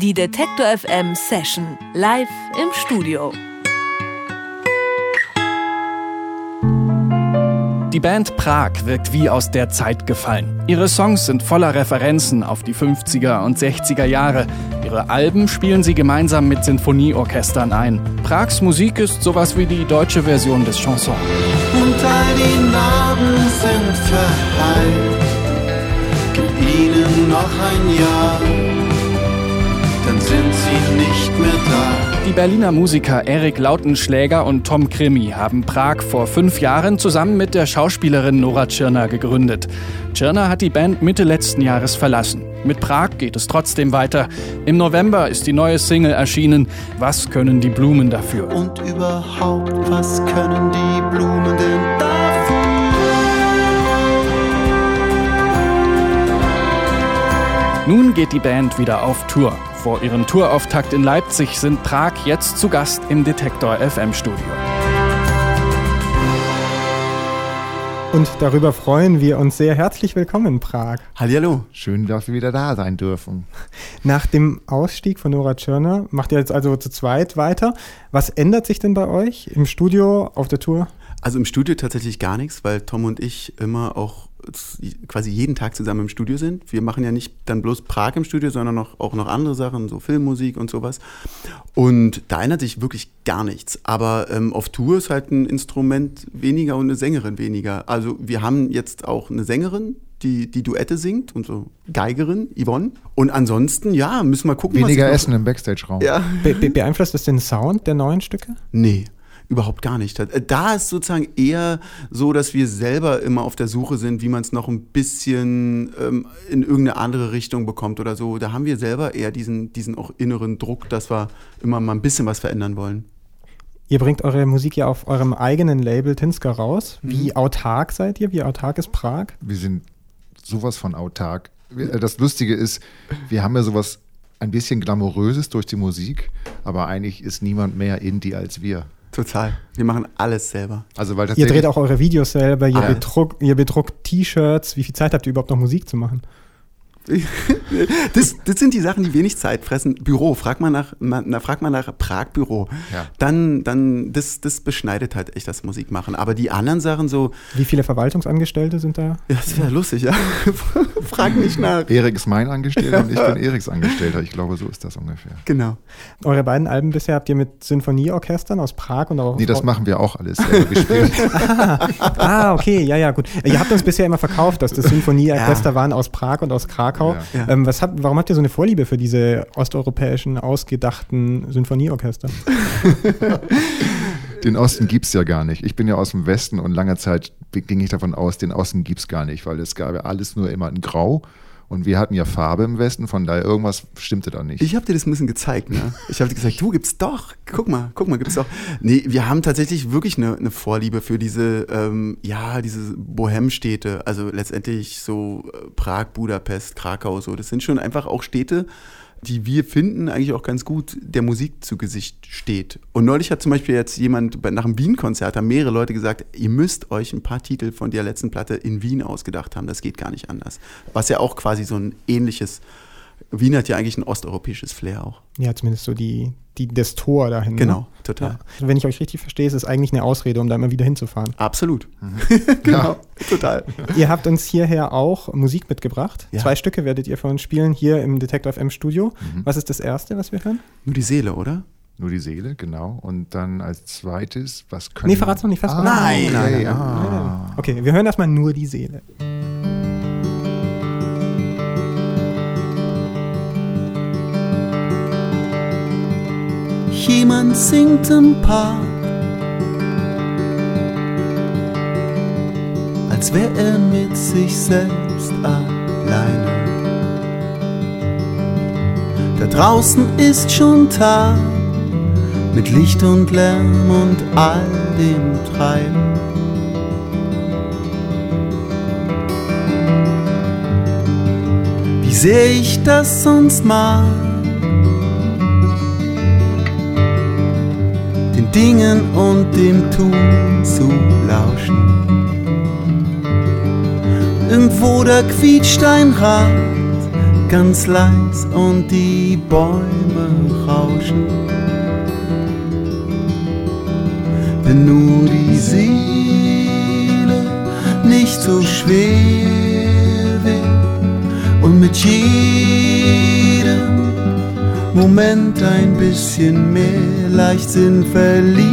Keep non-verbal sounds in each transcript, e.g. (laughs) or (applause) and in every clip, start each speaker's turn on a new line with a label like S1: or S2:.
S1: Die Detektor FM Session live im Studio.
S2: Die Band Prag wirkt wie aus der Zeit gefallen. Ihre Songs sind voller Referenzen auf die 50er und 60er Jahre. Ihre Alben spielen sie gemeinsam mit Sinfonieorchestern ein. Prags Musik ist sowas wie die deutsche Version des Chansons.
S3: Und all die Narben sind verheilt. Gib ihnen noch ein Jahr,
S2: Die Berliner Musiker Erik Lautenschläger und Tom Krimi haben Prag vor fünf Jahren zusammen mit der Schauspielerin Nora Tschirner gegründet. Tschirner hat die Band Mitte letzten Jahres verlassen. Mit Prag geht es trotzdem weiter. Im November ist die neue Single erschienen. Was können die Blumen dafür?
S3: Und überhaupt, was können die Blumen denn dafür?
S2: Nun geht die Band wieder auf Tour. Vor ihrem Tourauftakt in Leipzig sind Prag jetzt zu Gast im Detektor FM Studio.
S4: Und darüber freuen wir uns sehr. Herzlich willkommen in Prag.
S5: Hallihallo, schön, dass wir wieder da sein dürfen.
S4: Nach dem Ausstieg von Nora Tschirner macht ihr jetzt also zu zweit weiter. Was ändert sich denn bei euch im Studio, auf der Tour?
S5: Also im Studio tatsächlich gar nichts, weil Tom und ich immer auch quasi jeden Tag zusammen im Studio sind. Wir machen ja nicht dann bloß Prag im Studio, sondern noch, auch noch andere Sachen, so Filmmusik und sowas. Und da ändert sich wirklich gar nichts. Aber ähm, auf Tour ist halt ein Instrument weniger und eine Sängerin weniger. Also wir haben jetzt auch eine Sängerin, die, die Duette singt und so Geigerin, Yvonne. Und ansonsten, ja, müssen wir gucken.
S6: Weniger Essen im Backstage-Raum.
S5: Ja.
S4: Be be beeinflusst das den Sound der neuen Stücke?
S5: Nee. Überhaupt gar nicht. Da ist sozusagen eher so, dass wir selber immer auf der Suche sind, wie man es noch ein bisschen ähm, in irgendeine andere Richtung bekommt oder so. Da haben wir selber eher diesen, diesen auch inneren Druck, dass wir immer mal ein bisschen was verändern wollen.
S4: Ihr bringt eure Musik ja auf eurem eigenen Label Tinska raus. Wie mhm. autark seid ihr? Wie autark ist Prag?
S6: Wir sind sowas von autark. Das Lustige ist, wir haben ja sowas ein bisschen glamouröses durch die Musik, aber eigentlich ist niemand mehr Indie als wir.
S5: Total. Wir machen alles selber.
S4: Also weil ihr dreht auch eure Videos selber, ihr, bedruckt, ihr bedruckt T-Shirts. Wie viel Zeit habt ihr überhaupt noch Musik zu machen? (laughs)
S5: das, das, sind die Sachen, die wenig Zeit fressen. Büro, frag mal nach, na, frag mal nach Prag-Büro. Ja. Dann, dann, das, das beschneidet halt echt das Musikmachen. Aber die anderen Sachen so.
S4: Wie viele Verwaltungsangestellte sind da?
S5: Ja, das wäre lustig, ja. (laughs) frag nicht nach.
S6: Erik ist mein Angestellter und ich bin Eriks Angestellter. Ich glaube, so ist das ungefähr.
S5: Genau.
S4: Eure beiden Alben bisher habt ihr mit Sinfonieorchestern aus Prag und auch.
S6: Nee, das machen wir auch alles selber gespielt. (laughs)
S4: ah, ah, okay, ja, ja, gut. Ihr habt uns bisher immer verkauft, dass das (laughs) Sinfonieorchester ja. waren aus Prag und aus Krakau. Krakau. Ja. Ähm, was habt, warum habt ihr so eine Vorliebe für diese osteuropäischen, ausgedachten Sinfonieorchester? (laughs)
S6: den Osten gibt es ja gar nicht. Ich bin ja aus dem Westen und lange Zeit ging ich davon aus, den Osten gibt es gar nicht, weil es gab ja alles nur immer in Grau. Und wir hatten ja Farbe im Westen, von daher irgendwas stimmte da nicht.
S5: Ich habe dir das ein bisschen gezeigt, ne? Ich habe dir gesagt, du gibt's doch. Guck mal, guck mal, gibt's doch. Nee, wir haben tatsächlich wirklich eine, eine Vorliebe für diese, ähm, ja, diese Bohemstädte. Also letztendlich so äh, Prag, Budapest, Krakau, so. Das sind schon einfach auch Städte, die wir finden, eigentlich auch ganz gut der Musik zu Gesicht steht. Und neulich hat zum Beispiel jetzt jemand nach einem Wien-Konzert, haben mehrere Leute gesagt, ihr müsst euch ein paar Titel von der letzten Platte in Wien ausgedacht haben, das geht gar nicht anders. Was ja auch quasi so ein ähnliches Wien hat ja eigentlich ein osteuropäisches Flair auch.
S4: Ja, zumindest so die, die, das Tor dahin.
S5: Ne? Genau, ne? total.
S4: Ja. Wenn ich euch richtig verstehe, ist es eigentlich eine Ausrede, um da immer wieder hinzufahren.
S5: Absolut. Mhm. (laughs) genau, total.
S4: Ihr habt uns hierher auch Musik mitgebracht. Ja. Zwei Stücke werdet ihr für uns spielen hier im Detective FM Studio. Mhm. Was ist das erste, was wir hören?
S5: Nur die Seele, oder?
S6: Nur die Seele, genau. Und dann als zweites, was können
S4: Nee, verrat's noch nicht fast.
S5: Ah, nein, nein, nein, nein.
S4: Ah. Okay, wir hören erstmal nur die Seele.
S3: Jemand singt im Park, als wäre er mit sich selbst alleine. Da draußen ist schon Tag mit Licht und Lärm und all dem Treiben. Wie sehe ich das sonst mal? Dingen und dem Tun zu lauschen. Irgendwo da quietscht ein Rad,
S5: ganz leis und die Bäume rauschen. Wenn nur die Seele nicht so schwer wird und mit jedem Moment ein bisschen mehr Leichtsinn verlieren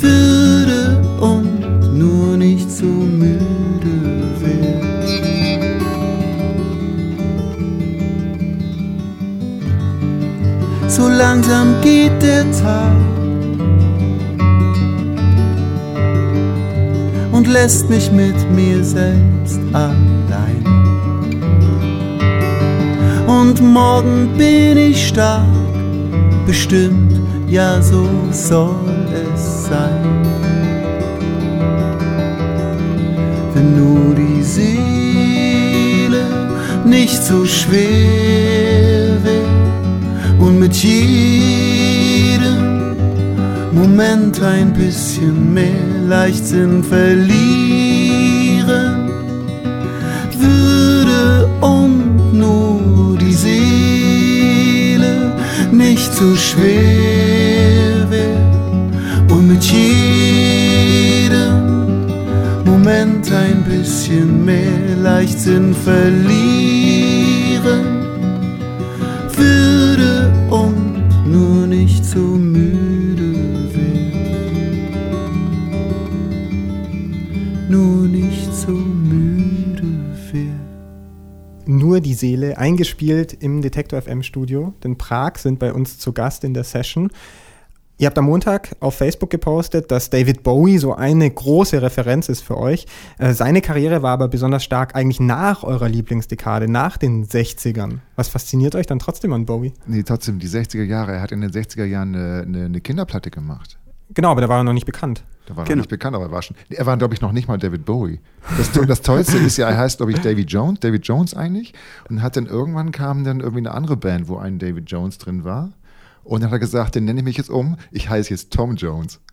S5: würde und nur nicht so müde wird. So langsam geht der Tag und lässt mich mit mir selbst allein. Und morgen bin ich stark, bestimmt, ja so soll es sein. Wenn nur die Seele nicht so schwer wird und mit jedem Moment ein bisschen mehr Leichtsinn verlieren nicht so schwer wäre und mit jedem Moment ein bisschen mehr Leichtsinn verlieren Nur
S4: die Seele, eingespielt im Detektor FM Studio. Denn Prag sind bei uns zu Gast in der Session. Ihr habt am Montag auf Facebook gepostet, dass David Bowie so eine große Referenz ist für euch. Äh, seine Karriere war aber besonders stark eigentlich nach eurer Lieblingsdekade, nach den 60ern. Was fasziniert euch dann trotzdem an Bowie?
S6: Nee, trotzdem, die 60er Jahre. Er hat in den 60er Jahren eine, eine, eine Kinderplatte gemacht.
S4: Genau, aber da war er noch nicht bekannt.
S6: Da war er
S7: Genau.
S6: noch nicht bekannt, aber er war schon. Er war, glaube ich, noch nicht mal David Bowie. Das, das Tollste ist ja, er heißt, glaube ich, David Jones, David Jones eigentlich. Und hat dann irgendwann kam dann irgendwie eine andere Band, wo ein David Jones drin war. Und dann hat er gesagt, den nenne ich mich jetzt um. Ich heiße jetzt Tom Jones. (laughs)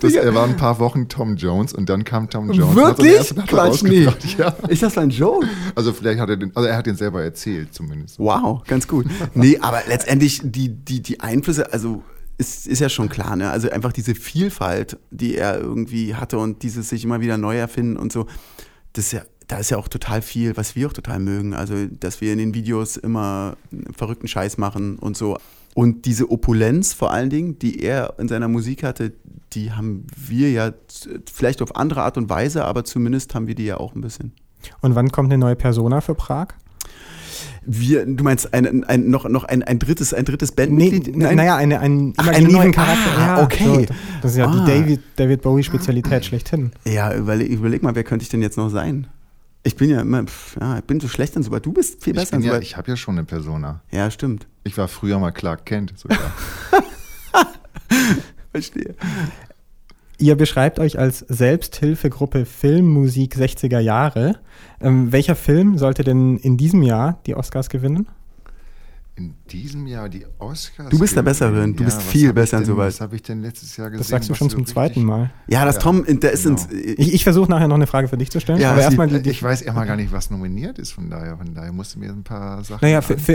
S6: Das, er war ein paar Wochen Tom Jones und dann kam Tom Jones.
S7: Wirklich? Quatsch, nee.
S6: Ja.
S7: Ist das ein Joke?
S6: Also vielleicht hat er den, also er hat den selber erzählt zumindest.
S7: Wow, ganz gut. Nee, aber letztendlich die, die, die Einflüsse, also ist, ist ja schon klar, ne? Also einfach diese Vielfalt, die er irgendwie hatte und dieses sich immer wieder neu erfinden und so, das ist ja, da ist ja auch total viel, was wir auch total mögen. Also, dass wir in den Videos immer verrückten Scheiß machen und so. Und diese Opulenz vor allen Dingen, die er in seiner Musik hatte, die haben wir ja vielleicht auf andere Art und Weise, aber zumindest haben wir die ja auch ein bisschen.
S4: Und wann kommt eine neue Persona für Prag?
S7: Wir, du meinst ein, ein, noch, noch ein, ein drittes, ein drittes
S4: Nee,
S7: Bandmitglied?
S4: n- naja, eine, einen
S7: Ach, eine
S4: imaginären
S7: neue-
S4: Charakter.
S7: Ah, okay.
S4: So, das ist ja
S7: Ah.
S4: die David, David Bowie-Spezialität schlechthin.
S7: Ja, überleg, überleg mal, wer könnte ich denn jetzt noch sein? Ich bin ja immer, pff, ja, ich bin so schlecht in sowas. Du bist viel
S6: Ich,
S7: besser in
S6: ja, ich habe ja schon eine Persona.
S7: Ja, stimmt.
S6: Ich war früher mal Clark Kent sogar. (laughs) (laughs)
S7: Verstehe.
S4: Ihr beschreibt euch als Selbsthilfegruppe Filmmusik 60er Jahre. Ähm, welcher Film sollte denn in diesem Jahr die Oscars gewinnen?
S6: In diesem Jahr die Oscars.
S7: Du bist der. Bessere, du bist
S6: was
S7: viel besser in
S6: denn-
S7: sowas.
S6: Was habe ich denn letztes Jahr gesehen?
S4: Das sagst du schon zum zweiten Mal.
S7: Ja, das
S6: Ja,
S7: Tom, der ist
S6: genau.
S7: ins,
S4: Ich, ich versuche nachher noch eine Frage für dich zu stellen.
S7: Ja,
S4: aber erstmal die, die
S6: Ich weiß immer gar nicht, was nominiert ist, von daher, von daher musst du mir ein paar Sachen.
S4: Naja, für, für,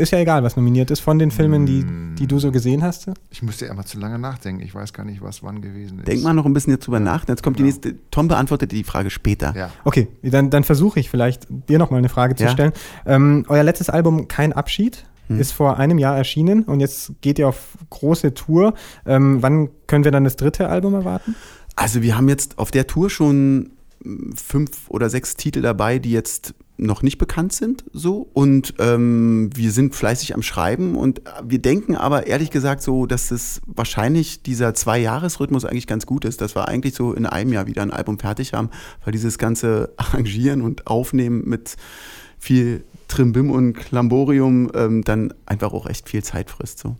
S4: ist ja egal, was nominiert ist von den Filmen, die,
S6: Mm.
S4: die du so gesehen hast.
S6: ich musste immer zu lange nachdenken. Ich weiß gar nicht, was wann gewesen ist.
S7: denk mal noch ein bisschen jetzt drüber nach. Jetzt kommt die
S6: Genau.
S7: nächste. Tom beantwortet die Frage später.
S6: Ja.
S4: Okay, dann, dann versuche ich vielleicht, dir nochmal eine Frage zu
S7: Ja.
S4: stellen. Ähm, euer letztes Album, Kein Abschied,
S7: Hm.
S4: ist vor einem Jahr erschienen und jetzt geht ihr auf große Tour. Ähm, wann können wir dann das dritte Album erwarten?
S7: Also wir haben jetzt auf der Tour schon mh, fünf oder sechs Titel dabei, die jetzt noch nicht bekannt sind, so. Und ähm, wir sind fleißig am Schreiben und wir denken aber ehrlich gesagt so, dass es wahrscheinlich dieser Zwei-Jahres-Rhythmus eigentlich ganz gut ist, dass wir eigentlich so in einem Jahr wieder ein Album fertig haben, weil dieses ganze (laughs) Arrangieren und Aufnehmen mit viel Trimbim und Klamborium ähm, dann einfach auch echt viel Zeit frisst, so.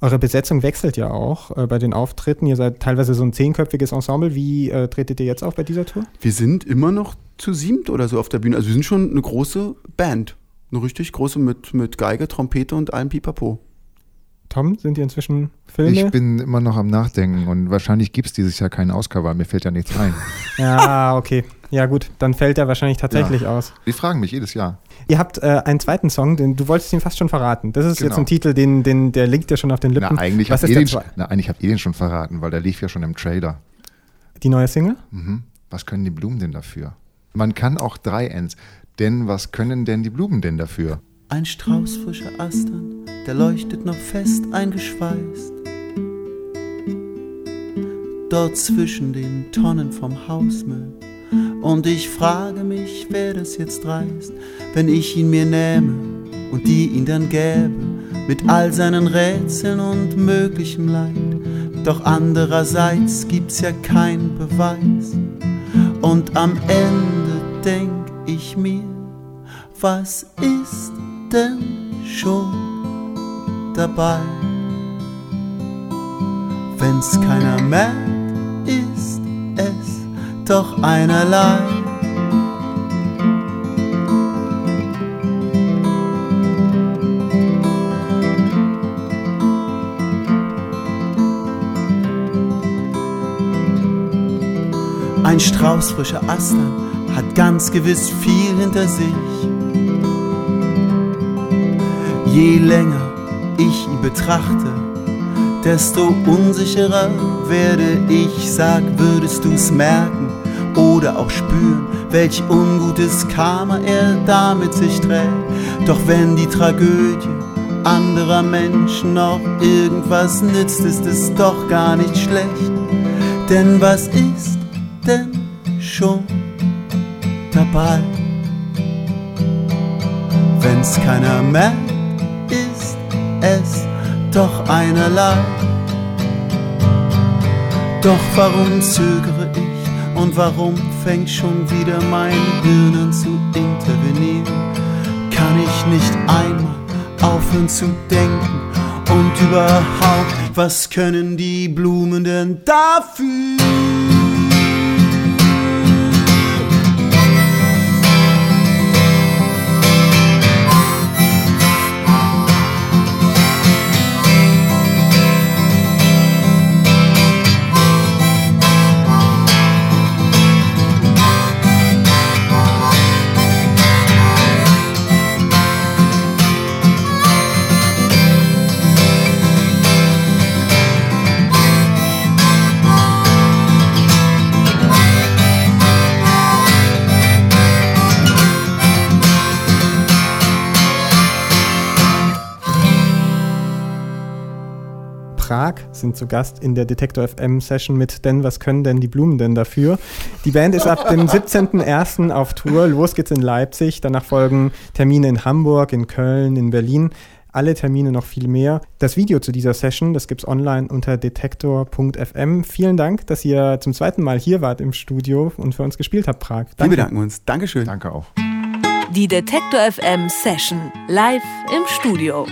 S4: Eure Besetzung wechselt ja auch äh, bei den Auftritten. Ihr seid teilweise so ein zehnköpfiges Ensemble. Wie äh, tretet ihr jetzt auf bei dieser Tour?
S7: Wir sind immer noch zu siebt oder so auf der Bühne. Also wir sind schon eine große Band. Eine richtig große mit, mit Geige, Trompete und allem Pipapo.
S4: Tom, sind dir inzwischen Filme?
S6: Ich bin immer noch am Nachdenken und wahrscheinlich gibt es dieses Jahr keinen Oscar, weil mir fällt ja nichts ein. (laughs)
S4: ja, okay. Ja, gut, dann fällt er wahrscheinlich tatsächlich ja. aus.
S6: Die fragen mich jedes Jahr.
S4: Ihr habt äh, einen zweiten Song, den du wolltest ihn fast schon verraten. Das ist genau. jetzt ein Titel, den, den, der liegt ja schon auf den Lippen.
S6: Na, eigentlich habt ihr hab den schon verraten, weil der lief ja schon im Trailer.
S4: Die neue Single?
S6: Mhm. Was können die Blumen denn dafür? Man kann auch drei Ends. Denn was können denn die Blumen denn dafür?
S5: Ein Strauß frischer Astern, der leuchtet noch fest eingeschweißt. Dort zwischen den Tonnen vom Hausmüll. Und ich frage mich, wer das jetzt reißt, wenn ich ihn mir nähme und die ihn dann gäbe, mit all seinen Rätseln und möglichem Leid. Doch andererseits gibt's ja keinen Beweis. Und am Ende denk ich mir, was ist denn schon dabei? Wenn's keiner merkt, ist es doch einerlei. Ein Strauß frischer Astern hat ganz gewiss viel hinter sich. Je länger ich ihn betrachte, desto unsicherer werde ich. Sag, würdest du's merken oder auch spüren, welch ungutes Karma er da mit sich trägt. Doch wenn die Tragödie anderer Menschen noch irgendwas nützt, ist es doch gar nicht schlecht. Denn was ist denn schon dabei? Wenn's keiner merkt, es doch einerlei. Doch warum zögere ich und warum fängt schon wieder mein Hirn an zu intervenieren? Kann ich nicht einmal aufhören zu denken und überhaupt, was können die Blumen denn dafür?
S4: Sind zu Gast in der Detektor FM Session mit Denn was können denn die Blumen denn dafür? Die Band ist ab dem 17.01. auf Tour. Los geht's in Leipzig. Danach folgen Termine in Hamburg, in Köln, in Berlin. Alle Termine noch viel mehr. Das Video zu dieser Session, das gibt's online unter detektor.fm. Vielen Dank, dass ihr zum zweiten Mal hier wart im Studio und für uns gespielt habt, Prag.
S7: Danke. Wir bedanken uns. Dankeschön.
S6: Danke auch.
S1: Die Detektor FM Session live im Studio.